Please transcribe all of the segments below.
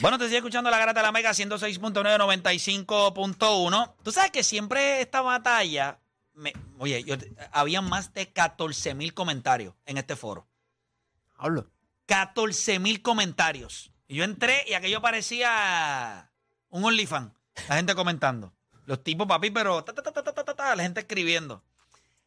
Bueno, te estoy escuchando la grata de la Mega 106.995.1. Tú sabes que siempre esta batalla. Oye, yo, había más de 14 mil comentarios en este foro. Hablo. 14 mil comentarios. Y yo entré y aquello parecía un OnlyFans. La gente comentando. Los tipos, papi, pero ta, ta, ta, la gente escribiendo.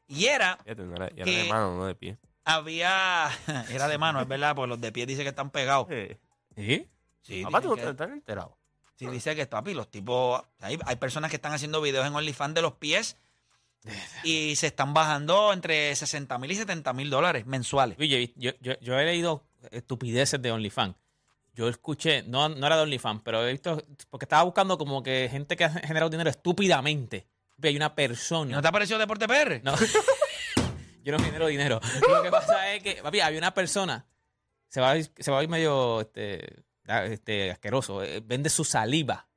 Y era. Fíjate, no era, que era de mano, no de pie. Había. Era de mano, es verdad, porque los de pie dicen que están pegados. ¿Eh? ¿Eh? Sí, Papá, tú que- estás enterado. Sí, dice que papi, los tipos. Hay, hay personas que están haciendo videos en OnlyFans de los pies y se están bajando entre 60 mil y 70 mil dólares mensuales. Oye, yo, yo, yo he leído estupideces de OnlyFans. Yo escuché, no, no era de OnlyFans, pero he visto, porque estaba buscando como que gente que ha generado dinero estúpidamente. Hay una persona. ¿No te ha parecido Deporte PR? No. yo no genero dinero. Lo que pasa es que, papi, había una persona, se va a ir, se va a ir medio este, este, asqueroso, eh, vende su saliva.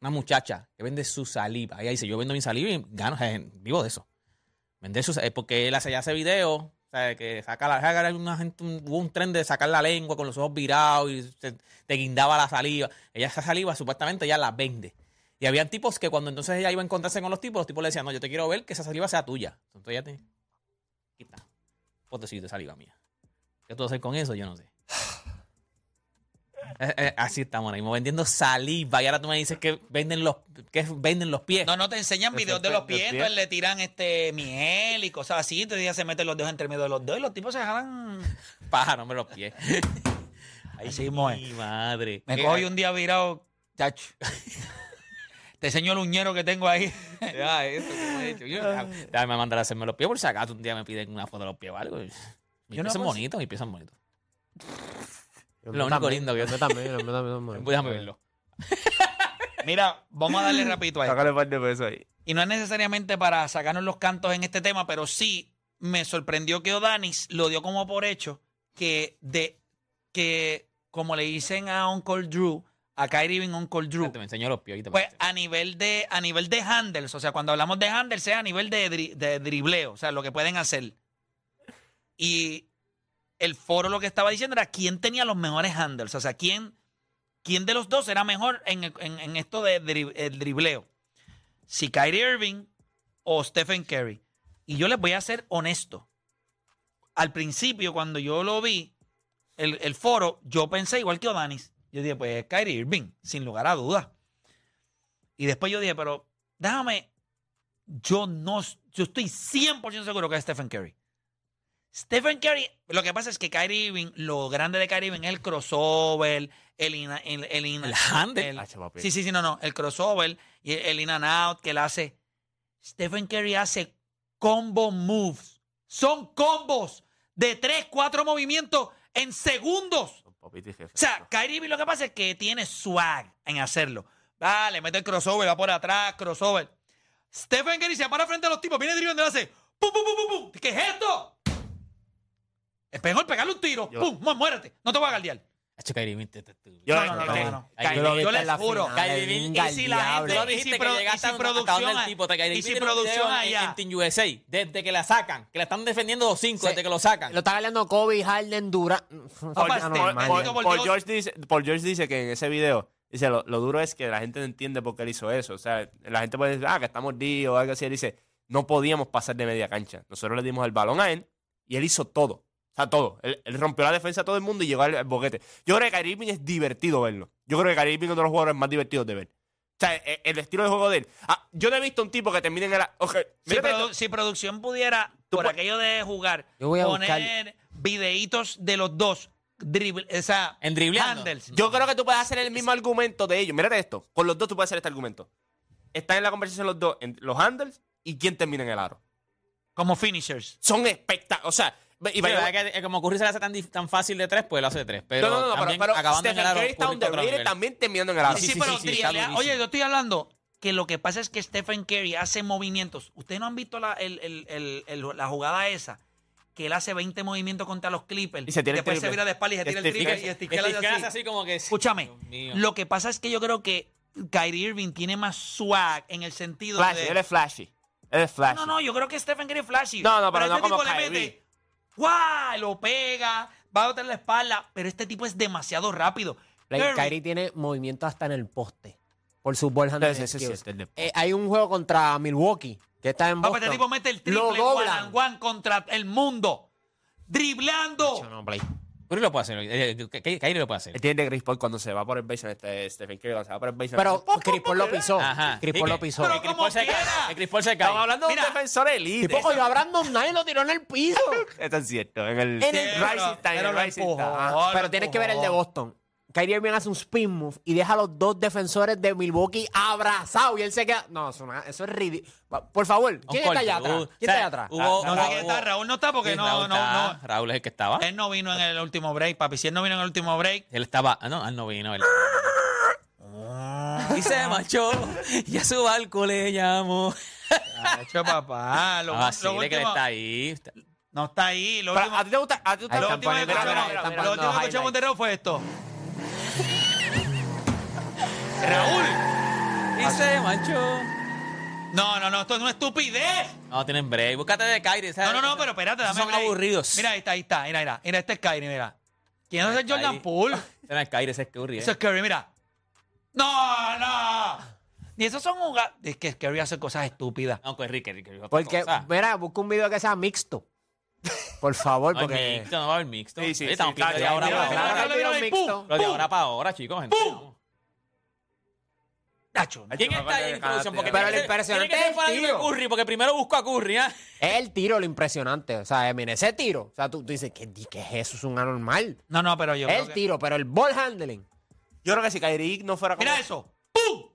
Una muchacha que vende su saliva. Ella dice, yo vendo mi saliva y gano, eh, vivo de eso. Vender su eh, porque él hace, ya hace video, o sea, que saca la, saca una gente, un, hubo un tren de sacar la lengua con los ojos virados y se, te guindaba la saliva. Ella esa saliva supuestamente ella la vende. Y habían tipos que cuando entonces ella iba a encontrarse con los tipos, los tipos le decían, no, yo te quiero ver que esa saliva sea tuya. Entonces ella te quita. Potecito de saliva mía. ¿Qué tú hacer con eso? Yo no sé. Eh, eh, así estamos ahora mismo, vendiendo saliva. Y ahora tú me dices que venden los, que venden los pies. No, no te enseñan videos de los pies, pie. entonces le tiran este miel y cosas así, entonces ya se meten los dedos entre medio de los dedos y los tipos se jalan. Pájaro, hombre, los pies. Mismo es. mi madre. Me ¿Qué- cojo yo un día virado, chacho. Te enseño el uñero que tengo ahí. Ya, eso me he hecho. Yo, déjame mandar a hacerme los pies por si acaso un día me piden una foto de los pies o algo. Mis Yo no pies son puedo- bonitos, mis pies son bonitos. Lo único lindo que yo- también, yo también. Déjame verlo. Mira, vamos a darle rapidito a esto. Sácale par de pesos ahí. Y no es necesariamente para sacarnos los cantos en este tema, pero sí me sorprendió que Odanis lo dio como por hecho que de que como le dicen a Uncle Drew, a Kyrie Irving Uncle Drew, Te me enseño los pies. pues a nivel de a nivel de handles, o sea, cuando hablamos de handles es a nivel de, dri- de dribleo, o sea, lo que pueden hacer. Y el foro lo que estaba diciendo era quién tenía los mejores handles, o sea, quién quién de los dos era mejor en, en- esto de dri- el dribleo. Si Kyrie Irving o Stephen Curry. Y yo les voy a ser honesto. Al principio, cuando yo lo vi, el, el foro, yo pensé igual que Odanis. Yo dije, pues es Kyrie Irving, sin lugar a dudas. Y después yo dije, pero déjame, yo no, yo estoy 100% seguro que es Stephen Curry. Stephen Curry, lo que pasa es que Kyrie Irving, lo grande de Kyrie Irving es el crossover, el in, el, el, in- El handle. papi. sí, sí, sí, no, no, el crossover y el in and out que él hace. Stephen Curry hace combo moves. Son combos de 3, 4 movimientos en segundos. O sea, Kyrie Irving lo que pasa es que tiene swag en hacerlo. Vale, mete el crossover, va por atrás, crossover. Stephen Curry se para frente a los tipos, viene driblando y le hace ¡pum, pum, pum, pum, pum! ¿Qué es esto? Es mejor pegarle un tiro. Yo- ¡Pum! mu- ¡Muérete! No te voy a galdear. Hacho, Kyrie Irving, te- te- te- Yo- no, no, no, no. Kyrie- yo lo vi yo en les la juro. final, Kyrie Irving, Y si la diablo. gente, Tú y dijiste si, que y llegaste si donde producción, el tipo, te- Kyrie y Irving si tiene un producción video en- allá. en Team USA, desde que la sacan, que la están defendiendo los cinco, Sí. desde que lo sacan. Lo está galeando Kobe, Harden, Durant. Papá, Ya este- normal, Paul- ya. Paul- Paul, Dios- George dice, Paul George dice que en ese video, dice, lo, lo duro es que la gente no entiende por qué él hizo eso. O sea, la gente puede decir, ah, que está mordido o algo así. Él dice, no podíamos pasar de media cancha. Nosotros le dimos el balón a él y él hizo todo. O sea, todo. Él, él rompió la defensa a todo el mundo y llegó al, al boquete. Yo creo que Kyrie Irving es divertido verlo. Yo creo que Kyrie Irving es uno de los jugadores más divertidos de ver. O sea, e- el, estilo de juego de él. Ah, yo no he visto un tipo que termine en el... ok, Si, produ- si producción pudiera, por pu- aquello de jugar, Yo voy a poner videitos de los dos, dribble, o sea, En handles. Yo creo que tú puedes hacer el mismo argumento de ellos. Mírate esto. Con los dos tú puedes hacer este argumento. Están en la conversación los dos, en los handles y quién termina en el aro. Como finishers. Son espectaculares. O sea, y Sí, vaya- verdad que, eh, como Curry se le hace tan, tan fácil de tres, pues lo hace de tres. Pero no, no, no, también pero, pero acabando en Stephen el aro, Curry está underrated también terminando en el aro. Sí, sí, pero sí, sí, oye, yo estoy hablando que lo que pasa es que Stephen Curry hace movimientos. Ustedes no han visto la, el- el- el- el- la jugada esa, que él hace 20 movimientos contra los Clippers. Y se tira el después se vira de espalda y se tira el Este- triple y este- esticala Este así. así como que. Escúchame, lo que pasa es que yo creo que Kyrie Irving tiene más swag en el sentido Flashy, de... él es flashy. Él es flashy. No, no, yo creo que Stephen Curry es flashy. No, no, pero no este como Kyrie. ¡Guau! Lo pega, va a botar la espalda, pero este tipo es demasiado rápido. Play, Curry- Kyrie tiene movimiento hasta en el poste. Por su ball handling sí Eh, hay un juego contra Milwaukee que está en Papá, Boston. este tipo mete el Lo triple one one contra el mundo. Driblando. No, Play. Curry lo puede hacer. eh, eh, Ky- Kyrie lo puede hacer. Él tiene de Chris Paul cuando se va por el basement, este Stephen Curry, cuando se va por el basement. Pero Chris Paul lo pisó. Ajá. Chris ¿Y Paul lo pisó. Pero El Chris como Paul se cae. Chris Paul se cae. Estamos hablando de Mira, un defensor elite. Tipo, cogió a Brandon Knight y lo tiró en el piso. Eso es cierto. En el, En el- Rising en pero el lo Rising empujó. Star. Oh, Pero lo tienes que ver el de. Boston. Kyrie Irving hace un spin move y deja a los dos defensores de Milwaukee abrazados y él se queda. No, eso, no- eso es ridículo. Por favor, ¿quién está allá atrás? ¿Quién está allá atrás? hubo- No Ah, sé quién está, Raúl no está porque no, Raúl no, está- no. Raúl es el que estaba. Él no vino en el último break, papi. Si él no vino en el último break. Él estaba. Ah, no, él no vino. Él. Y se marchó. Y a su barco le llamó. Hecho papá. Lo, Ah, sí, de que está ahí. No está ahí. Lo último, ¿A ti te gusta? ¿A ti te gusta? lo último que escuchamos, de Raúl fue esto. Raúl. Y se manchó. No, no, no, esto es una estupidez. No, tienen break. Búscate de Kyrie. No, no, no, pero espérate, dame Son break. aburridos. Mira, ahí está, ahí está. Mira, mira. Mira, este es Kyrie, mira. ¿Quién es el Jordan. Poole? Ese no es Kyrie, ese es Curry. Eso ¿eh? es Curry, mira. No, no. Y esos son jugadas. Es que Curry hace cosas estúpidas. No, pues Ricky, Ricky. Porque, cosa. mira, busca un video que sea mixto. Por favor, No porque. mixto, no va a haber mixto. Sí, sí, Oye, sí, estamos claro, viendo de ahora para ahora. Pero de ahora para ahora, chicos. gente. Nacho. ¿Quién está ahí en de introducción? Porque Pero tiene lo que ser- impresionante tiene que ser es el tiro. Curry, porque primero busco a Curry, ¿ah? Es el tiro lo impresionante. O sea, mira, ese tiro. O sea, tú, tú dices, ¿qué, ¿qué es eso? Es un anormal. No, no, pero yo. Creo el que- tiro, pero el ball handling. Yo creo que si Kyrie no fuera como... Mira eso. ¡Pum!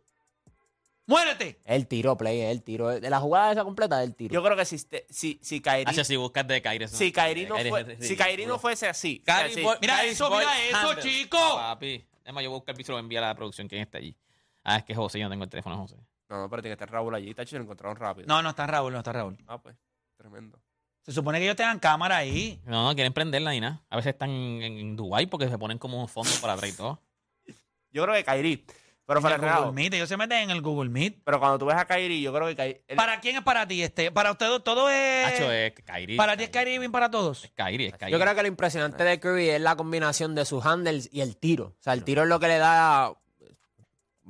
¡Muérete! El tiro, play, es el tiro. De la jugada esa completa es el tiro. Yo creo que si, este- si, si Kyrie... Hacho, si buscas de Kyrie. eso- Si Kyrie no, fue, es si. Kyrie no fuese así... o sea, Kyrie si- Boy- Mira eso, mira eso, chico. Papi. Además, yo voy a buscar el piso, lo envía a la producción. ¿Quién está allí? Ah, es que José, yo no tengo el teléfono de José. No, no, pero tiene que estar Raúl allí. Tacho, lo encontraron rápido. No, no está Raúl, no está Raúl. Ah, pues. Tremendo. Se supone que ellos tengan cámara ahí. No, no quieren prenderla ni nada. A veces están en, en Dubái porque se ponen como un fondo para atrás y todo. Yo creo que Kyrie... Pero En para el Google Meet, ellos se meten en el Google Meet. Pero cuando tú ves a Kyrie, yo creo que él- ¿Para quién es para ti este? Para ustedes todo es. Hacho, es Kyrie. para ti es Kyrie Irving para todos. Es Kyrie, es Kyrie. Yo creo que lo impresionante de Curry es la combinación de sus handles y el tiro. O sea, el tiro es lo que le da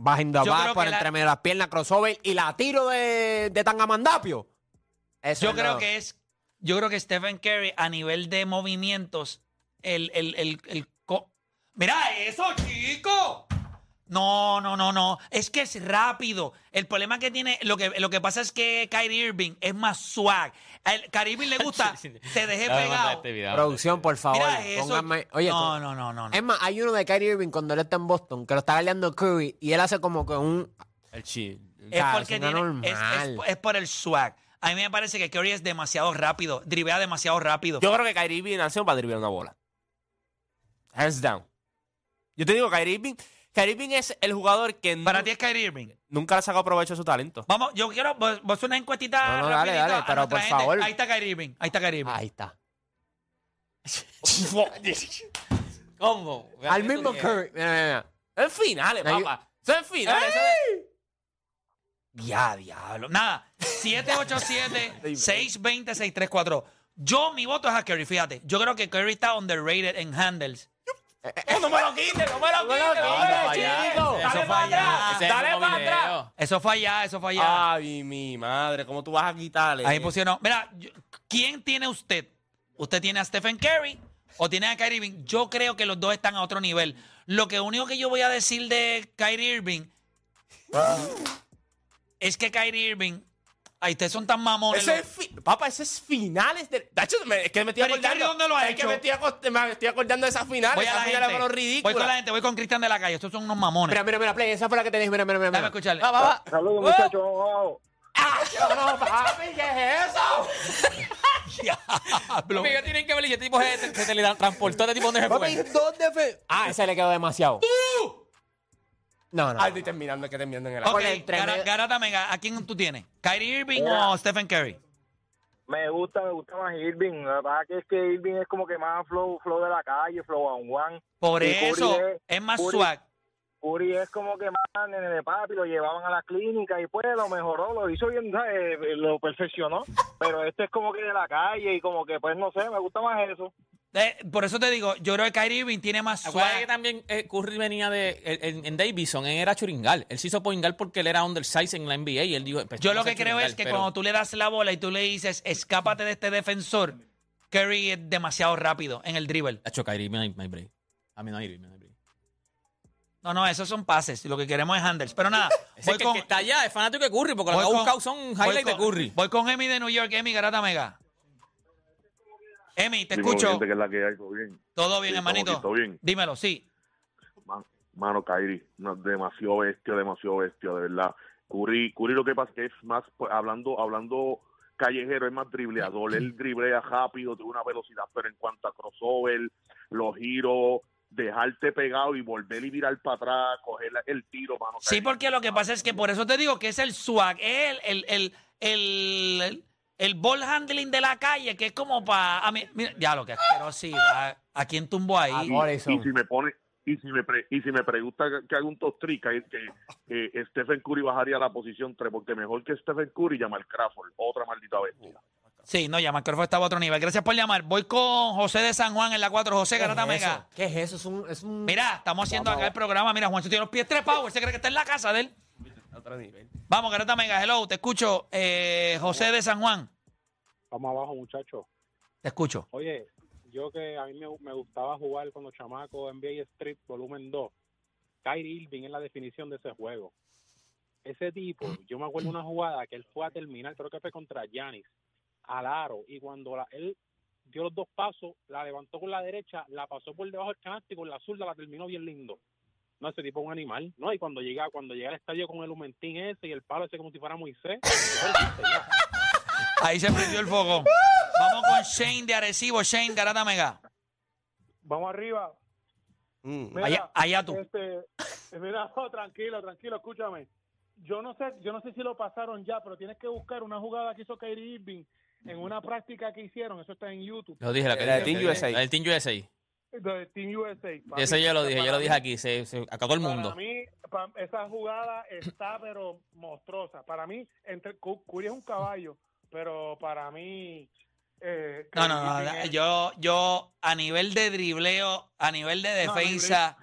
behind the Yo back creo por que la- entre medio de las piernas, crossover y la tiro de, de Tangamandapio. Eso Yo es creo lo- que es. Yo creo que Stephen Curry, a nivel de movimientos, el. el, el, el co- ¡Mira eso, chico! No, no, no, no. Es que es rápido. El problema que tiene, lo que, lo que pasa es que Kyrie Irving es más swag. Kyrie Irving le gusta, te dejé mandar pegado. este video. Producción, por favor. Mira eso. pónganme- Oye, no, no, no, no, no. Es más, hay uno de Kyrie Irving cuando él está en Boston que lo está galeando Curry y él hace como que un. El chi. Es porque es tiene, es, es- normal. es por el swag. A mí me parece que Curry es demasiado rápido, drivea demasiado rápido. Yo creo que Kyrie Irving nació para driblar una bola. Hands down. Yo te digo, Kyrie Irving, Kyrie Irving es el jugador que Para ti es Kyrie Irving. nunca le ha sacado provecho de su talento. Vamos, yo quiero, vos, vos una encuestita No, no, dale, dale, a pero por gente. favor. Ahí está Kyrie Irving, ahí está Kyrie Irving. Ahí está. ¿Cómo? Al mismo Curry. Mira, mira, mira. Es finales, papá. Eso es finales. Ya, diablo. Nada, 787-620-634. Yo, mi voto es a Curry, fíjate. Yo creo que Curry está underrated en handles. ¡Oh, no me lo quites, no me lo quites! no me quites, lo chico. Dale fue para allá. atrás. Dale para atrás. Eso fue allá, eso fue allá. Ay, mi madre, ¿cómo tú vas a quitarle? Ahí pusieron. Mira, ¿quién tiene usted? ¿Usted tiene a Stephen Curry o tiene a Kyrie Irving? Yo creo que los dos están a otro nivel. Lo que único que yo voy a decir de Kyrie Irving es que Kyrie Irving. Ay, ustedes son tan mamones. Ese los- es fi- Papá, ese es finales de. De hecho, me- es que me estoy Pero ¿y Kyrie acordando. dónde lo ha es hecho? que me estoy, me estoy acordando de esas finales. Voy a esas la finales gente. fueron Voy con la gente, voy con Cristian de la calle. Estos son unos mamones. Mira, mira, mira, Play. Esa fue la que te dije. Mira, mira, mira. Déjame mira. escucharle. Va, va, va. Saludos, muchachos. Wow. No, papi, ¿qué es eso? Diablo. Amigo, tienen que ver y este tipo se, se, se teletransportó. Este tipo dónde se Papi, fue. ¿dónde fue? Ah, ese le quedó demasiado. No, no. Ay, estoy terminando, que terminando en el Ok, Gara- Garata Mega, ¿a quién tú tienes? ¿Kyrie Irving o Stephen Curry? Me gusta, me gusta más Irving. La verdad que es que Irving es como que más flow, flow de la calle, flow un one. Por Y Curry eso es- es más Curry- swag. Curry es como que más nene de papi, lo llevaban a la clínica y pues lo mejoró, lo hizo bien, ¿sabes? lo perfeccionó. Pero este es como que de la calle y como que pues no sé, me gusta más eso. Eh, por eso te digo, yo creo que Kyrie Irving tiene más Acuérdate que también eh, Curry venía de. En, en Davison, él era churingal. Él se hizo poingal porque él era undersize en la NBA y él dijo. pues, Yo lo vamos a que creo es que pero- cuando tú le das la bola y tú le dices, escápate de este defensor, Curry es demasiado rápido en el dribble. Hacho, Kyrie, no hay, no hay break. A mí no hay break, no hay break. No, no, esos son pases. Lo que queremos es handles. Pero nada, Ese voy que, con, que está allá es fanático de Curry porque lo voy que ha con- buscado son voy highlights de con- Curry. Voy con Emi de New York. Emi, Garata Mega. Emi, te Dímelo, escucho. gente, que es la que hay, todo bien. Todo bien, Sí, hermanito. aquí, todo bien. Dímelo, sí. Man- Mano, no, demasiado bestia, demasiado bestia, de verdad. Curry, Curry lo que pasa es que es más, pues, hablando, hablando callejero, es más dribleador. Él driblea rápido, tiene una velocidad, pero en cuanto a crossover, los giros, dejarte pegado y volver y virar para atrás, coger el tiro, mano. Sí, porque lo que pasa es que por eso te digo que es el swag, el, el, el, el, el, ball handling de la calle, que es como para... Mira, ya lo que asquerosidad. ¿A quién tumbó ahí? A Y, y si me pone y si me pre- y si me pregunta que, que haga un top 3 que, Stephen Curry bajaría a la posición 3 porque mejor que Stephen Curry llama al Crawford otra maldita bestia Sí, no, ya Marco estaba a otro nivel. Gracias por llamar. Voy con José de San Juan en la 4. José ¿Qué es Garata? Mega. ¿Qué es eso? Es un... Es un... Mira, estamos haciendo acá el programa. Mira, Juan tiene los pies trepados. Él se cree que está en la casa de él. Otro nivel. Vamos, Garata Mega. Hello, te escucho. Eh, José de San Juan. Vamos abajo, muchachos. Te escucho. Oye, yo que a mí me, me gustaba jugar cuando chamaco NBA Street Volumen 2. Kyrie Irving es la definición de ese juego. Ese tipo, yo me acuerdo una jugada que él fue a terminar, creo que fue contra Giannis, al aro, y cuando la- él dio los dos pasos, la levantó con la derecha, la pasó por debajo del canasto y con la zurda la terminó bien lindo. No, ese tipo es un animal, ¿no? Y cuando llega, cuando llega al estadio con el humentín ese y el palo ese como si fuera Moisés, Ahí se prendió el fogo. Vamos con Shane de Arecibo. Shane, Garata Mega. Vamos arriba. Mm. Mira, Allá, allá tú. Este, mira, no, tranquilo, tranquilo, escúchame. Yo no sé, yo no sé si lo pasaron ya, pero tienes que buscar una jugada que hizo Kyrie Irving en una práctica que hicieron, eso está en YouTube, Lo dije, la que La de Team la USA. La del Team USA. De Team USA. Ese yo lo dije, yo lo dije aquí. Se, se, todo el mundo. Para mí, esa jugada está, pero monstruosa. Para mí, entre Cu- Curry es un caballo, pero para mí... Eh, No, no, no. Yo, yo, a nivel de dribleo, a nivel de No, defensa,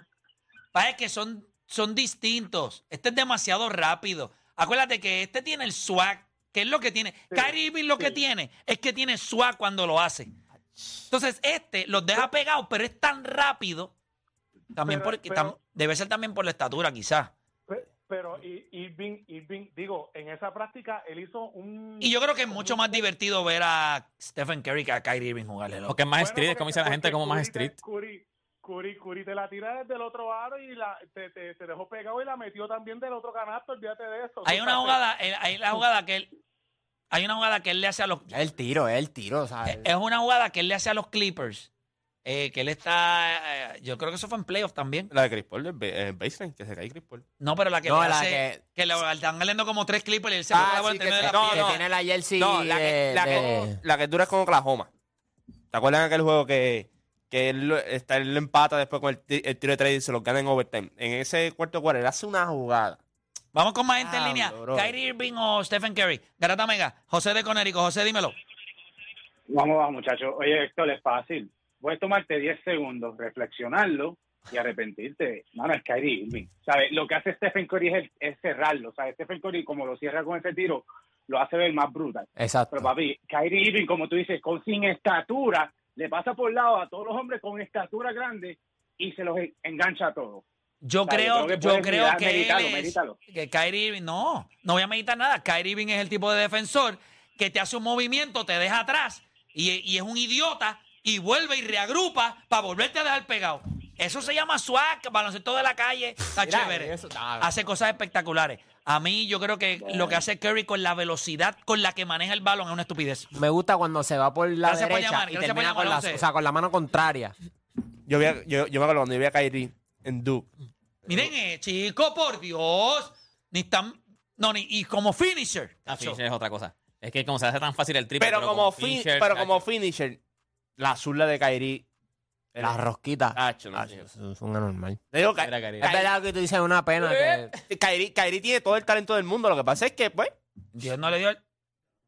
pasa que son, son distintos. Este es demasiado rápido. Acuérdate que este tiene el swag, que es lo que tiene. Kyrie Irving lo que sí. tiene es que tiene swag cuando lo hace. Entonces, este los deja pegados, pero es tan rápido. También Pero- porque pero- tam- debe ser también por la estatura, quizás. Pe- Pero Irving, Irving, digo, en esa práctica él hizo un... Y yo creo que es mucho más divertido ver a Stephen Curry que a Kyrie Irving jugarle. loco. Porque es más Bueno, street, es como dice la gente, como más street. Curry, Curry, Curry te la tira desde el otro aro y la, te, te, te dejó pegado y la metió también del otro canasto, olvídate de eso. Hay una jugada, eh, hay la jugada que él, hay una jugada que él le hace a los, Es el tiro, es el tiro, ¿sabes? Eh, es una jugada que él le hace a los Clippers, eh, que él está, eh, yo creo que eso fue en playoff también. La de Chris Paul, el, ba- el baseline, que se cae Chris Paul. No, pero la que No, le la hace, que- que, le están saliendo como tres Clippers y él se Ah, sí, en que, la que pierna. tiene la jersey No, la que, de- la, de- que, la que dura es con Oklahoma. ¿Te acuerdas de aquel juego que, que él, lo- está, él lo empata después con el, ti- el tiro de tres y se lo gana en overtime? En ese cuarto cuarto, él hace una jugada. Vamos con más gente en línea. bro. Kyrie Irving o Stephen Curry. Garata Mega, José de Conérico. José, dímelo. Vamos, vamos, muchachos. Oye, Héctor, es fácil. Puedes tomarte 10 segundos, reflexionarlo y arrepentirte. Mano, es Kyrie Irving. ¿Sabes? Lo que hace Stephen Curry es, el- es cerrarlo. ¿Sabes? Stephen Curry, como lo cierra con ese tiro, lo hace ver más brutal. Exacto. Pero, papi, Kyrie Irving, como tú dices, con sin estatura, le pasa por lado a todos los hombres con estatura grande y se los en- engancha a todos. Yo creo, creo que yo creo mirar, que él es- que Kyrie Irving, no, no voy a meditar nada. Kyrie Irving es el tipo de defensor que te hace un movimiento, te deja atrás y, y es un idiota y vuelve y reagrupa para volverte a dejar pegado. Eso se llama swag, baloncesto de la calle, está Mira, chévere. eso, Hace cosas espectaculares. A mí yo creo que lo que hace Curry con la velocidad con la que maneja el balón es una estupidez. Me gusta cuando se va por la Gracias por derecha llamar, y por termina llamar, con la, o sea, con la mano contraria. Yo, a- yo, yo me acuerdo cuando yo vi a Kyrie en Duke, Miren, eh, chico, por Dios. Ni tan. No, ni. Y como finisher. Tacho. finisher es otra cosa. Es que como se hace tan fácil el triple. Pero, como, fin- finisher, pero tacho, como finisher, la zurda de Kyrie. La rosquita. Tacho, no, Ah, eso es un anormal. Te digo, Kyrie. Es verdad que tú dices una pena que... Kyrie, Kyrie tiene todo el talento del mundo. Lo que pasa es que, pues, Dios no le dio. el-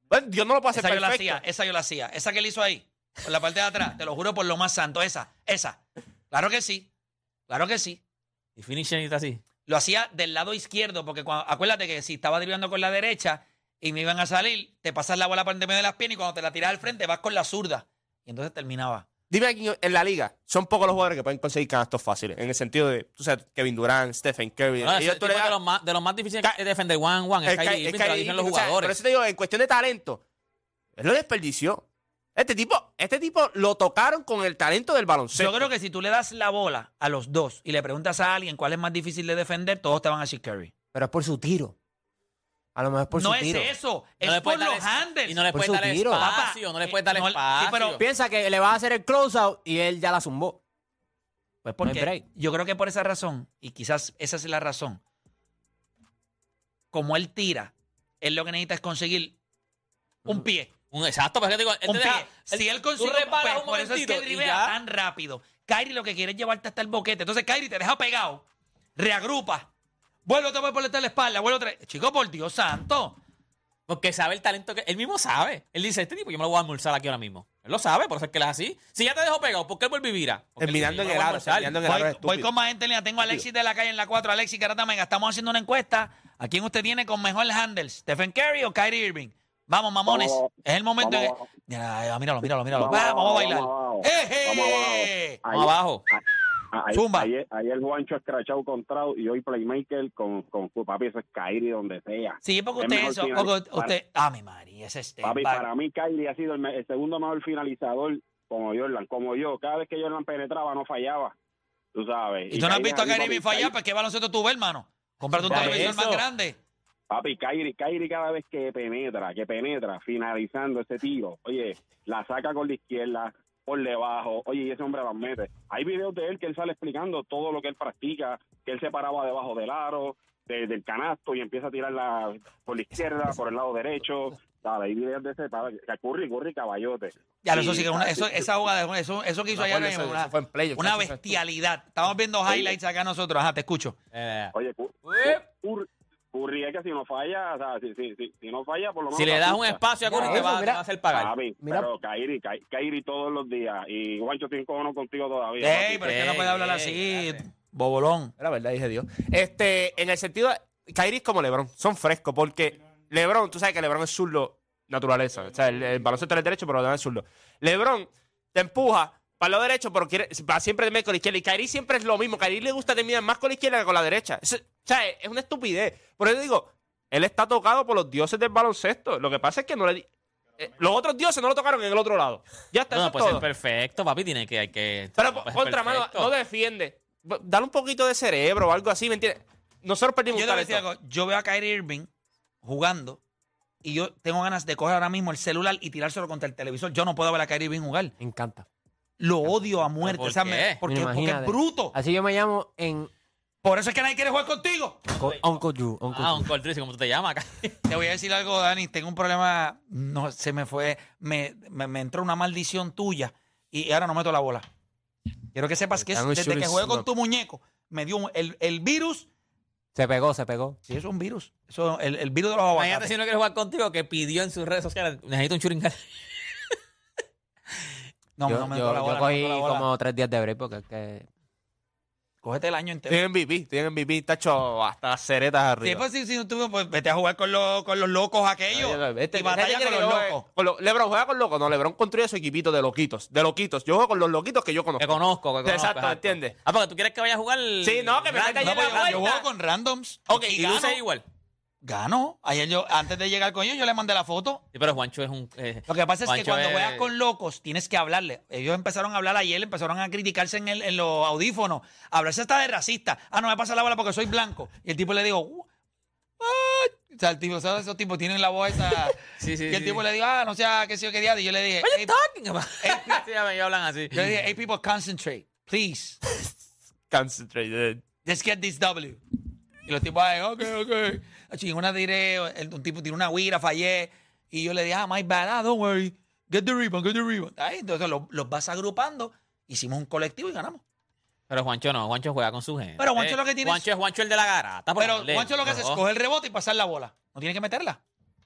pues, Dios no lo puede hacer Esa yo la perfecto. hacía, esa yo la hacía. Esa que él hizo ahí, por la parte de atrás, te lo juro por lo más santo. Esa, esa. Claro que sí. Claro que sí. Y finisher está así. Lo hacía del lado izquierdo, porque cuando, acuérdate que si estaba driblando con la derecha y me iban a salir, te pasas la bola por el medio de las piernas y cuando te la tiras al frente vas con la zurda. Y entonces terminaba. Dime aquí en la liga, son pocos los jugadores que pueden conseguir canastos fáciles. En el sentido de, tú sabes, Kevin Durant, Stephen Curry. No, ellos tú le de, los más, de los más difíciles Ca- que defender one one es es Kyrie Ky- es Kyrie dicen los Irving, o sea, por jugadores. eso te digo, en cuestión de talento, él lo desperdició. Este tipo, este tipo lo tocaron con el talento del baloncesto. Yo creo que si tú le das la bola a los dos y le preguntas a alguien cuál es más difícil de defender, todos te van a decir Curry. Pero es por su tiro. A lo mejor es por no su es tiro. eso, es No le por puedes dar los es- handles. Y no le Por puedes su dar tiro. espacio, no le puedes dar no, sí, espacio. pero- Piensa que le va a hacer el closeout y él ya la zumbó. Pues hay porque break. yo creo que por esa razón, y quizás esa es la razón, como él tira, él lo que necesita es conseguir un pie. Un exacto, te digo, él Un te pie. deja- si él consigue, tú reparas pues, un por eso es que y drivea ya. tan rápido. Kyrie lo que quiere es llevarte hasta el boquete. Entonces Kyrie te deja pegado, reagrupa, vuelve otra vez por la espalda, vuelve otra vez. Chico, por Dios santo. Porque sabe el talento que él mismo sabe. Él dice, este tipo yo me lo voy a almorzar aquí ahora mismo. Él lo sabe, por eso es que él es así. Si ya te dejó pegado, ¿por qué él vuelve y vira? Porque él Terminando dice, en el me lo voy a aro, almorzar. terminando en el aro es Voy, estúpido. con más gente en línea. Tengo a Alexis de la calle en la 4. Alexis Caratamega, estamos haciendo una encuesta. ¿A quién usted tiene con mejor handles? ¿Stephen Curry o Kyrie Irving? Vamos, mamones. Vamos, es el momento de... Mira, míralo, míralo, míralo. Vamos Va, Vamos, a bailar. vamos abajo. ¡Eje! Vamos Vamos abajo. Ayer, Zumba. Ayer, ayer Juancho escrachado con Trout y hoy Playmaker con, con papi, eso es Kyrie donde sea. Sí, porque Es usted eso, porque para- usted... Ah, mi María, ese step Papi, para mí Kyrie ha sido el, el segundo mejor finalizador como Jordan, como yo. Cada vez que Jordan penetraba no fallaba, tú sabes. ¿Y tú no has visto a es Kyrie fallar? Pues qué baloncesto tú ves, hermano. Cómprate un televisor más grande. Papi, Kyrie, Kyrie cada vez que penetra, que penetra, finalizando ese tiro, oye, la saca con la izquierda, por debajo, oye, y ese hombre las mete. Hay videos de él que él sale explicando todo lo que él practica, que él se paraba debajo del aro, de- del canasto y empieza a tirarla por la izquierda, por el lado derecho. Dale, hay videos de ese, para, que Curry, Curry, caballote. Ya, eso Y, sí que una- eso, sí, esa jugada, eso, eso que hizo ayer eso- una, eso fue en playoff, una eso bestialidad. Estamos viendo highlights acá nosotros. Ajá, te escucho. Eh, Oye, Cu- Curry, Curry es que si no falla, o sea, si, si, si, si no falla, por lo menos... si le das un espacio a Curry, te va, te mira. va a hacer pagar. Papi, Mira. pero Kairi, Kai- Kairi todos los días. Y Juancho, estoy encojonado contigo todavía. Ey, pero es que no puede hablar Ey, así, bobolón. La verdad, dije Dios. Este, en el sentido, Kyrie es como LeBron, son frescos, porque LeBron, tú sabes que LeBron es zurdo naturaleza. O sea, el, el baloncesto es derecho, pero lo demás es zurdo. LeBron te empuja para el lado derecho, pero quiere, va siempre terminar con la izquierda. Y Kyrie siempre es lo mismo. Kyrie le gusta terminar más con la izquierda que con la derecha. Es- o sea, es una estupidez. Por eso digo, él está tocado por los dioses del baloncesto. Lo que pasa es que no le di- eh, los otros dioses no lo tocaron en el otro lado. Ya está, No, eso no es perfecto, papi. Tiene que, hay que. Pero no puede ser contra mano, no defiende. Dale un poquito de cerebro o algo así, ¿me entiendes? Nosotros perdimos Yo un te voy a decir talento. algo. Yo veo a Kyrie Irving jugando y yo tengo ganas de coger ahora mismo el celular y tirárselo contra el televisor. Yo no puedo ver a Kyrie Irving jugar. Me encanta. Lo odio a muerte. ¿por o sea, qué? me- porque, porque es bruto. Así yo me llamo en Por eso es que nadie quiere jugar contigo. Co- Uncle Drew. Uncle Ah, Drew. un Coltrice, como tú te llamas acá. Te voy a decir algo, Dani. Tengo un problema. No, se me fue. Me, me, me entró una maldición tuya y ahora no meto la bola. Quiero que sepas que es- Están desde que shooting jugué con tu muñeco, me dio un- el, el virus. Se pegó, se pegó. Sí, eso es un virus. Eso, el, el virus de los Imagínate aguacates. si no quiere jugar contigo, que pidió en sus redes sociales, necesito un churingal. No, yo no me yo- meto la yo bola. no cogí meto la bola. como tres días de break porque es que... Cógete el año entero. Tienen MVP, tienen MVP, tacho hasta ceretas Sí, arriba. pues si, si no tuve, pues vete a jugar con los, con los locos aquellos. Este- y batalla con los locos. con Lebron juega con locos. No, Lebron construye su equipito de loquitos. De loquitos. Yo juego con los loquitos que yo conozco. Que conozco, que conozco. Exacto, ¿entiendes? Ah, porque tú quieres que vaya a jugar. Sí, no, que me meta No, yo, yo juego con randoms. Ok, y, y luce igual. Gano. Ayer yo, antes de llegar con ellos, yo le mandé la foto. Sí, pero Juancho es un. eh, Lo que pasa es que cuando es- juegas con locos, tienes que hablarle. Ellos empezaron a hablar ayer, empezaron a criticarse en, el- en los audífonos. Hablarse hasta de racista. Ah, no me pasa la bola porque soy blanco. Y el tipo le digo, "What?". O sea, el tipo, ¿sabes? Esos tipos tienen la voz esa. Sí, sí, y el sí. tipo le digo, ah, no sé qué sé yo qué día. Y yo le dije, What "Hey, you talking about? Sí, ya me- ya hablan así. yo le dije, hey, people, concentrate, please. Concentrated. let's get this W. Y los tipos, ay, ok, ok. Una tiré, el- un tipo tiró una guira, fallé. Y yo le dije, ah, my bad, ah, don't worry. Get the rebound, get the rebound. Ahí, entonces los, los vas agrupando. Hicimos un colectivo y ganamos. Pero Juancho no, Juancho juega con su gente. Pero Juancho lo que tiene es- Juancho es Juancho el de la garata. por Pero. Juancho lo que hace es No. coger el rebote y pasar la bola. No tiene que meterla.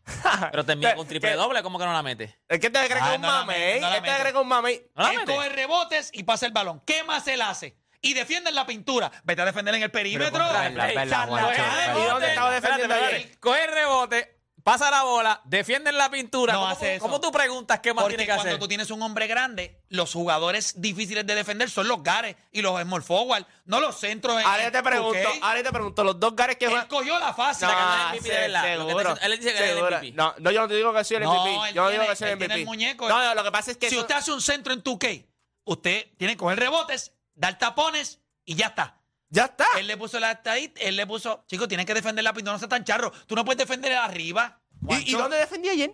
Pero termina con ¿Qué- triple qué- doble, ¿cómo que no la mete? Es que te crees Ah, que es un no la mame, mete, ¿eh? no la Este es un mame. ¿No la él mete? coge rebotes y pasa el balón. ¿Qué más él hace? Y defiende en la pintura. Vete a defender en el perímetro. la- la-. Coge el rebote, pasa la bola, defiende en la pintura. No ¿Cómo, hace eso. ¿Cómo tú preguntas qué más Porque tiene que cuando hacer? tú tienes un hombre grande, los jugadores difíciles de defender son los gares y los small forward, no los centros. en- Ahora te pregunto, ¿ok? ahora te pregunto, los dos gares que Él juegan. cogió la la. MVP de verdad. Lo que seguro. te- él dice que es el seguro. MVP. No, no, yo no te digo que soy el No, MVP. él yo no digo tiene- que soy el tiene MVP. el muñeco. No, no, lo que pasa es que si eso- usted hace un centro en tu K, usted tiene que coger rebotes, dar tapones y ya está. ya está. Él le puso la estadística, él le puso, chico, tienes que defender la pintura, no seas tan charro. Tú no puedes defender arriba. ¿Y, y dónde defendí ayer?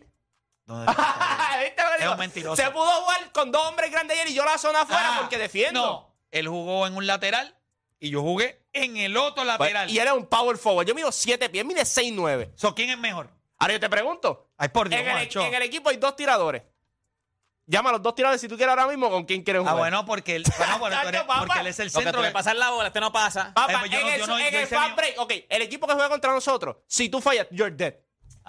¿Dónde ¿Viste lo que Es un mentiroso. Se pudo jugar con dos hombres grandes ayer y yo la zona afuera Ah, porque defiendo. No, él jugó en un lateral y yo jugué en el otro Pues, lateral. y él es un power forward. Yo mido 7 pies, mide 6'9". So, ¿Quién es mejor? Ahora yo te pregunto. Ay, por Dios, En el, Juancho. en el equipo hay dos tiradores. Llama a los dos tiradores si tú quieres ahora mismo con quién quieres jugar. Ah, bueno, porque él, bueno, bueno, tú eres- Chacho, papá. porque él es el centro. tú le de- pasas la bola, este no pasa. Papá, Eh, pues yo en no- el, yo no- en yo el ese fast mío- break, ok, el equipo que juega contra nosotros, si tú fallas, you're dead.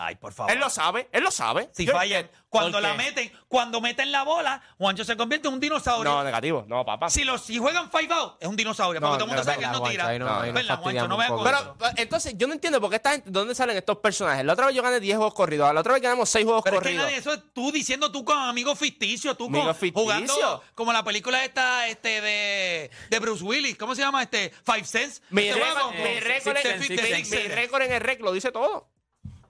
Ay, por favor. Él lo sabe, él lo sabe. Si dead. cuando ¿Por la qué? meten, cuando meten la bola, Juancho se convierte en un dinosaurio. No, negativo, no, papá. si, los, si juegan five out, es un dinosaurio. No, porque todo el mundo no, sabe que él no tira. ¿Verdad, Juancho? No eso. Pero, entonces, yo no entiendo por qué esta gente, ¿dónde salen estos personajes? La otra vez yo gané 10 juegos corridos, la otra vez ganamos 6 juegos Pero es que corridos. nadie, eso es tú diciendo tú con amigos ficticios, tú con, Amigos ficticios. jugando como la película esta este de, de Bruce Willis, ¿cómo se llama? este Five Cents. mi Este récord, juego mi con- récord Six en- Sense, mi- Six mi Sense. récord en el rec lo dice todo.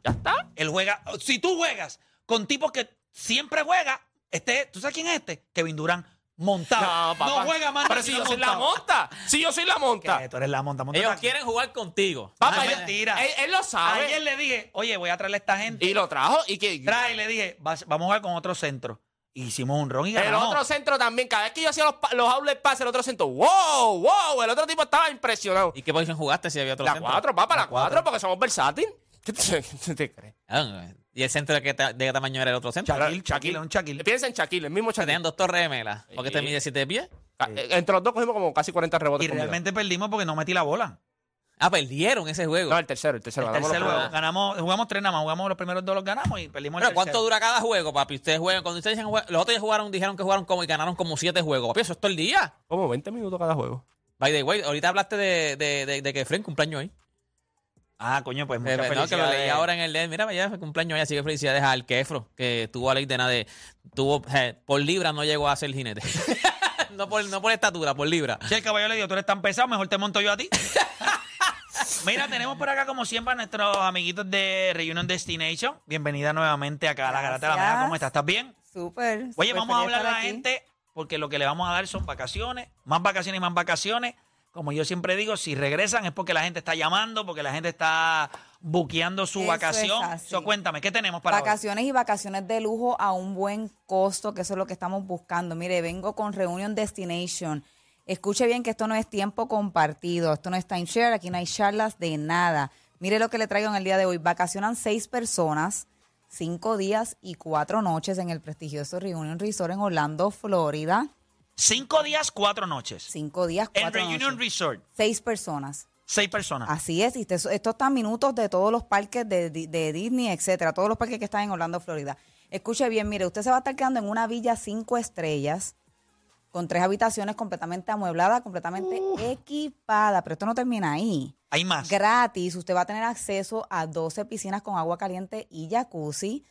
Ya está. Él juega, si tú juegas con tipos que siempre juega, este, ¿tú sabes quién es este? Kevin Durant, montado. No, papá. juega más. Pero si yo soy la monta. Si yo soy la monta. Tú eres la monta, monta. Ellos quieren jugar contigo. Papá, yo- mentira. Él, él lo sabe. Ayer le dije, oye, voy a traerle a esta gente. Y lo trajo. Y que Trae, y le dije, vamos a jugar con otro centro. Hicimos un ron y el ganamos. otro centro también. Cada vez que yo hacía los, los outlet passes, el otro centro. ¡Wow! ¡Wow! El otro tipo estaba impresionado. ¿Y qué posición jugaste si había otro La centro? cuatro, papá, la La cuatro. porque somos versátil. ¿Qué te, qué te crees? Ah, ¿Y el centro de qué, ta- de qué tamaño era el otro centro? Shaquille, Shaquille, un Shaquille. Piensa en Shaquille, el mismo Shaquille. Tenían dos torres gemelas. ¿Por qué te Sí. mide 7 pies? Ca- eh, Entre los dos cogimos como casi 40 rebotes. Y realmente perdimos porque no metí la bola. Ah, perdieron ese juego. No, el tercero, el tercero. El ganamos los tercer juego, primeros. ganamos, jugamos tres nada más, jugamos los primeros dos los ganamos y perdimos el Pero ¿cuánto tercero. dura cada juego, papi? Ustedes juegan, cuando ustedes dicen, jue- los otros ya jugaron, dijeron que jugaron como y ganaron como 7 juegos. Papi, eso es todo el día. Como 20 minutos cada juego. By the way, ahorita hablaste de, de, de, de que Fren cumpleaños hoy. Ah, coño, pues Eh, muchas no, que lo leí ahora en el LED. Mira, ya fue cumpleaños hoy, así que felicidades al Kefro, que tuvo a ley de nada de. Tuvo, eh, por libra no llegó a ser jinete. no, por, no por estatura, por libra. Si el caballo le dijo, tú eres tan pesado, mejor te monto yo a ti. Mira, tenemos por acá, como siempre, a nuestros amiguitos de Reunion Destination. Bienvenida nuevamente acá a la Garata de la Mañana. ¿Cómo estás? ¿Estás bien? Súper. Oye, súper vamos a hablar a la aquí. gente porque lo que le vamos a dar son vacaciones, más vacaciones y más vacaciones. Como yo siempre digo, si regresan es porque la gente está llamando, porque la gente está buqueando su Eso vacación. es así. So, cuéntame, ¿qué tenemos para hoy? Vacaciones y vacaciones de lujo a un buen costo, que eso es lo que estamos buscando. Mire, vengo con Reunion Destination. Escuche bien que esto no es tiempo compartido, esto no es timeshare, aquí no hay charlas de nada. Mire lo que le traigo en el día de hoy. Vacacionan seis personas, cinco días y cuatro noches en el prestigioso Reunion Resort en Orlando, Florida. Cinco días, cuatro noches. Cinco días, En cuatro Reunion noches. Resort, Seis personas. seis personas. Así es, y te- esto está a minutos de todos los parques de, Di- de Disney, etcétera, todos los parques que están en Orlando, Florida. Escuche bien, mire, usted se va a estar quedando en una villa cinco estrellas, con tres habitaciones completamente amueblada, completamente equipada, pero esto no termina ahí. Hay más. Gratis, usted va a tener acceso a 12 piscinas con agua caliente y jacuzzi,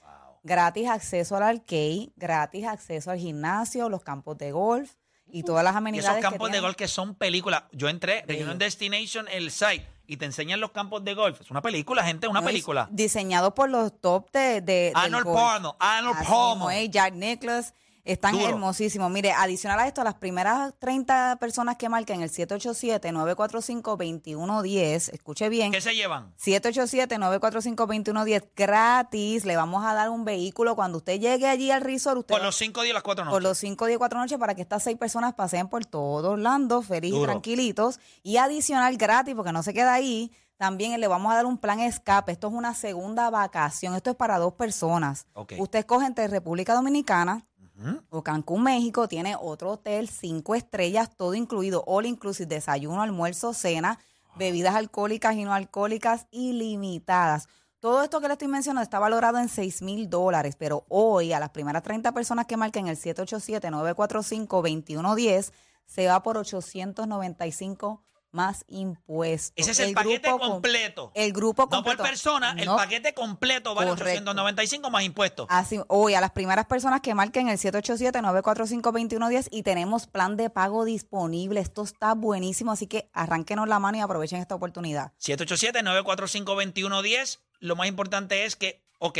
gratis acceso al arcade, gratis acceso al gimnasio, los campos de golf y todas las amenidades. esos que campos de tienen. golf que son películas. Yo entré. Reunion Destination, el site, y te enseñan los campos de golf. Es una película, gente, una No, película. Diseñado por los top de. de Arnold. Palmer, Arnold es, Jack Nicklaus. Están Duro. hermosísimos. Mire, adicional a esto, las primeras 30 personas que marquen el 787-945-2110, escuche bien. ¿Qué se llevan? 787-945-2110 gratis. Le vamos a dar un vehículo cuando usted llegue allí al resort. Usted Por va- los cinco días y las cuatro por noches. los 5 días y 4 noches para que estas seis personas paseen por todo Orlando, feliz y tranquilitos. Y adicional gratis, porque no se queda ahí, también le vamos a dar un plan escape. Esto es una segunda vacación. Esto es para dos personas. Usted escoge entre República Dominicana O Cancún, México. Tiene otro hotel, cinco estrellas, todo incluido, all inclusive, desayuno, almuerzo, cena, bebidas alcohólicas y no alcohólicas ilimitadas. Todo esto que le estoy mencionando está valorado en 6 mil dólares, pero hoy a las primeras 30 personas que marquen el 787-945-2110 se va por 895 más impuestos. Ese es el, paquete com- completo. El grupo No por completo. persona, el paquete completo vale Correcto. 895 más impuestos. Así, hoy a las primeras personas que marquen el 787-945-2110 y tenemos plan de pago disponible. Esto está buenísimo, así que arránquenos la mano y aprovechen esta oportunidad. 787-945-2110. Lo más importante es que, ok,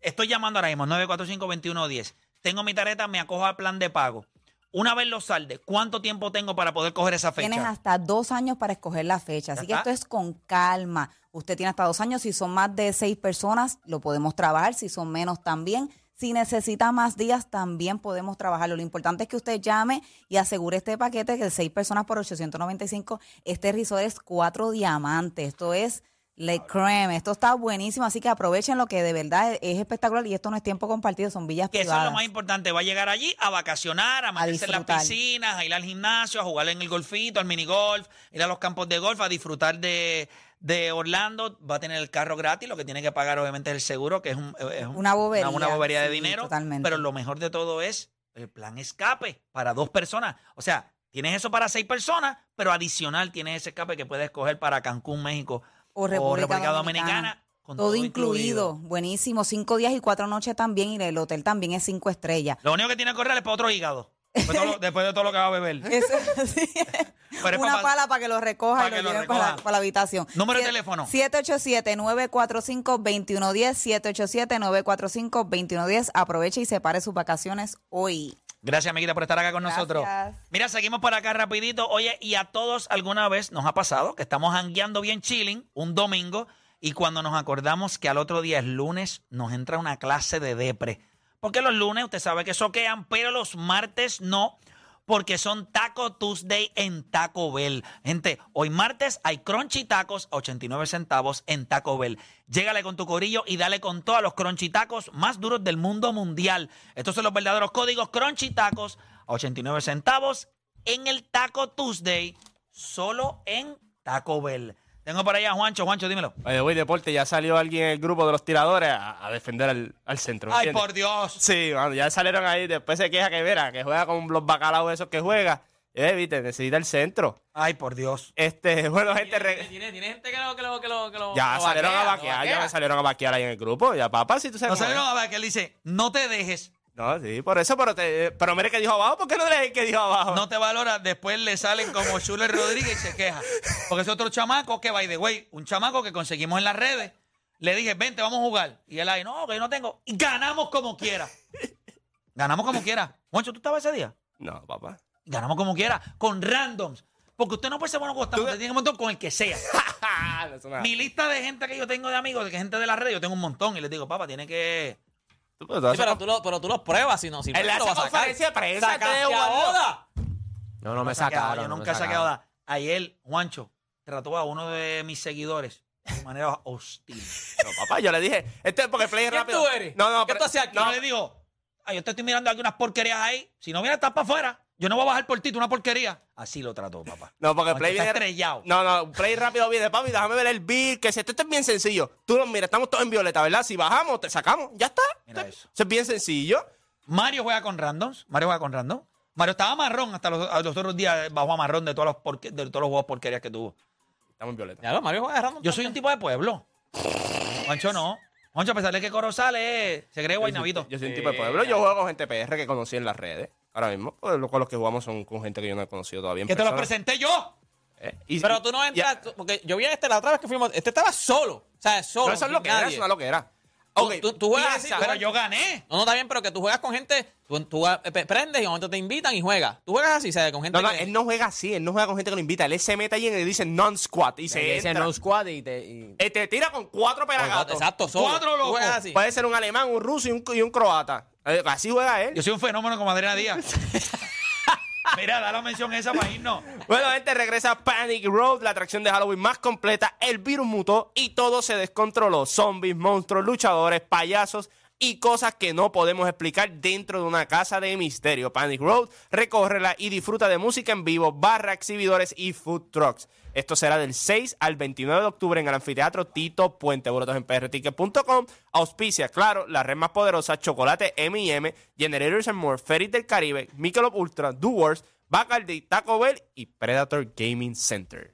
estoy llamando ahora mismo, 945-2110. Tengo mi tarjeta, me acojo al plan de pago. Una vez lo salde, ¿cuánto tiempo tengo para poder coger esa fecha? Tienes hasta dos años para escoger la fecha, así que esto es con calma. Usted tiene hasta dos años, si son más de seis personas, lo podemos trabajar, si son menos también. Si necesita más días, también podemos trabajarlo. Lo importante es que usted llame y asegure este paquete que de seis personas por 895. Este risor es cuatro diamantes. Esto es Le Creme. Esto está buenísimo, así que aprovechen lo que de verdad es, es espectacular y esto no es tiempo compartido, son villas Que eso es privadas. lo más importante. Va a llegar allí a vacacionar, a meterse en las piscinas, a ir al gimnasio, a jugar en el golfito, al minigolf, ir a los campos de golf, a disfrutar de, de Orlando. Va a tener el carro gratis. Lo que tiene que pagar, obviamente, es el seguro, que es, un- es Una bobería, Una, bobería de dinero. totalmente. Pero lo mejor de todo es el plan escape para dos personas. O sea, tienes eso para seis personas, pero adicional tienes ese escape que puedes escoger para Cancún, México o República, Dominicana. con todo, incluido. Buenísimo. Cinco días y cuatro noches también. Y el hotel también es cinco estrellas. Lo único que tiene que correr es para otro hígado. Después, de todo lo- después de todo lo que va a beber. Eso, sí. Pero es Una pa- pala para que lo recoja para y lo lleve para, la- para la habitación. Número de teléfono. 787-945-2110. 787-945-2110. Aproveche y separe sus vacaciones hoy. Gracias, amiguita, por estar acá con Gracias. nosotros. Mira, seguimos por acá rapidito. Oye, y a todos alguna vez nos ha pasado que estamos hangueando bien chilling un domingo y cuando nos acordamos que al otro día es lunes, nos entra una clase de depre. Porque los lunes usted sabe que soquean, pero los martes no, porque son Taco Tuesday en Taco Bell. Gente, hoy martes hay crunchy tacos a 89 centavos en Taco Bell. Llégale con tu corillo y dale con todos los crunchy tacos más duros del mundo mundial. Estos son los verdaderos códigos crunchy tacos a 89 centavos en el Taco Tuesday, solo en Taco Bell. Tengo por allá a Juancho. Juancho, dímelo. Oye, voy deporte, ya salió alguien en el grupo de los tiradores a, a defender al, al centro. Ay, ¿entiendes? por Dios. Sí, mano, ya salieron ahí, después se queja que verá, que juega con los bacalaos esos que juega. Eh, viste, necesita el centro. Ay, por Dios. Este, bueno, gente, re- ¿Tiene, tiene gente que lo, que lo, que lo, que lo ya lo salieron vaquea, a vaquear, ya vaquea. salieron a vaquear ahí en el grupo. Ya, papá, si tú No sabes. cómo salieron a ver que él dice, no te dejes. No, sí, por eso, pero, te, pero mire que dijo abajo, ¿por qué no lees que dijo abajo? no te valora, después le salen como Schuller Rodríguez y se queja. Porque es otro chamaco que, by the way, un chamaco que conseguimos en las redes. Le dije, vente, vamos a jugar. Y él ahí, no, que yo no tengo. Y ganamos como quiera. Ganamos como quiera. Moncho, ¿tú estabas ese día? No, papá. Ganamos como quiera, con randoms. Porque usted no puede ser bueno con usted tiene un montón con el que sea. Mi lista de gente que yo tengo de amigos, de gente de las redes, yo tengo un montón. Y les digo, papá, tiene que. Tú, pero tú Sí, pero tú, lo, pero tú los pruebas, si no, si no, Él tú hace lo vas a sacar. conferencia de prensa, Sacaste a. Oda. No, no me sacaron. Yo nunca he sacaron. saqueado. nada. Ayer, Juancho trató a uno de mis seguidores de manera hostil. No, papá, yo le dije, este es porque play ¿Quién rápido. tú eres? No, no, ¿Qué pero- tú haces aquí? No, le digo, ay, yo te estoy mirando algunas porquerías ahí. Si no vienes, estás para afuera. Yo no voy a bajar por ti, tú una porquería. Así lo trató, papá. No, porque play viene- estrellado. No, no, play rápido viene, papi, déjame ver el bill, que si esto, esto es bien sencillo. Tú, mira, estamos todos en violeta, ¿verdad? Si bajamos, te sacamos, ya está. Mira Esto- eso. Eso es bien sencillo. Mario juega con randoms. Mario juega con random. Mario estaba marrón hasta los, los otros días, bajó a marrón de todos los, porque- de todos los juegos porquerías que tuvo. Estamos en violeta. Ya lo, Mario juega random. Yo soy un tipo de pueblo. Juancho no. Juancho, a pesar de que Corozal es, se cree guaynabito. Yo soy un tipo de pueblo. Yo juego con gente PR que conocí en las redes. Ahora mismo, pues, con los que jugamos son con gente que yo no he conocido todavía. Que te los presenté yo. Eh, y- Pero tú no entras, porque yo vi a este la otra vez que fuimos, este estaba solo. O sea, solo. No, eso es lo que era, eso no es lo que era. Tú, tú juegas así, piensa- Pero yo gané. No, no, está bien, pero que tú juegas con gente, tú, tú eh, prendes y un momento te invitan y juegas. Tú juegas así, ¿sabes? Con gente No, no, que- él no juega así, él no juega con gente que lo invita. Él se mete allí y le dice non-squat y se dice entra. no squad y te. y- Eh, te tira con cuatro pelagatos. Exacto, solo. Cuatro locos. juegas así. Puede ser un alemán, un ruso y un, y un croata. Eh, Así juega él. Yo soy un fenómeno como Adriana Díaz. Mira, da la mención esa para irnos. Bueno, gente, regresa Panic Road, la atracción de Halloween más completa. El virus mutó y todo se descontroló. Zombies, monstruos, luchadores, payasos y cosas que no podemos explicar dentro de una casa de misterio. Panic Road, recórrela y disfruta de música en vivo, barra, exhibidores y food trucks. Esto será del 6 al 29 de octubre en el anfiteatro Tito Puente. Boletos en prticket.com. Auspicia, claro, la red más poderosa, Chocolate M&M, Generators and More, Ferris del Caribe, Michelob Ultra, Do Wars, Bacardi, Taco Bell y Predator Gaming Center.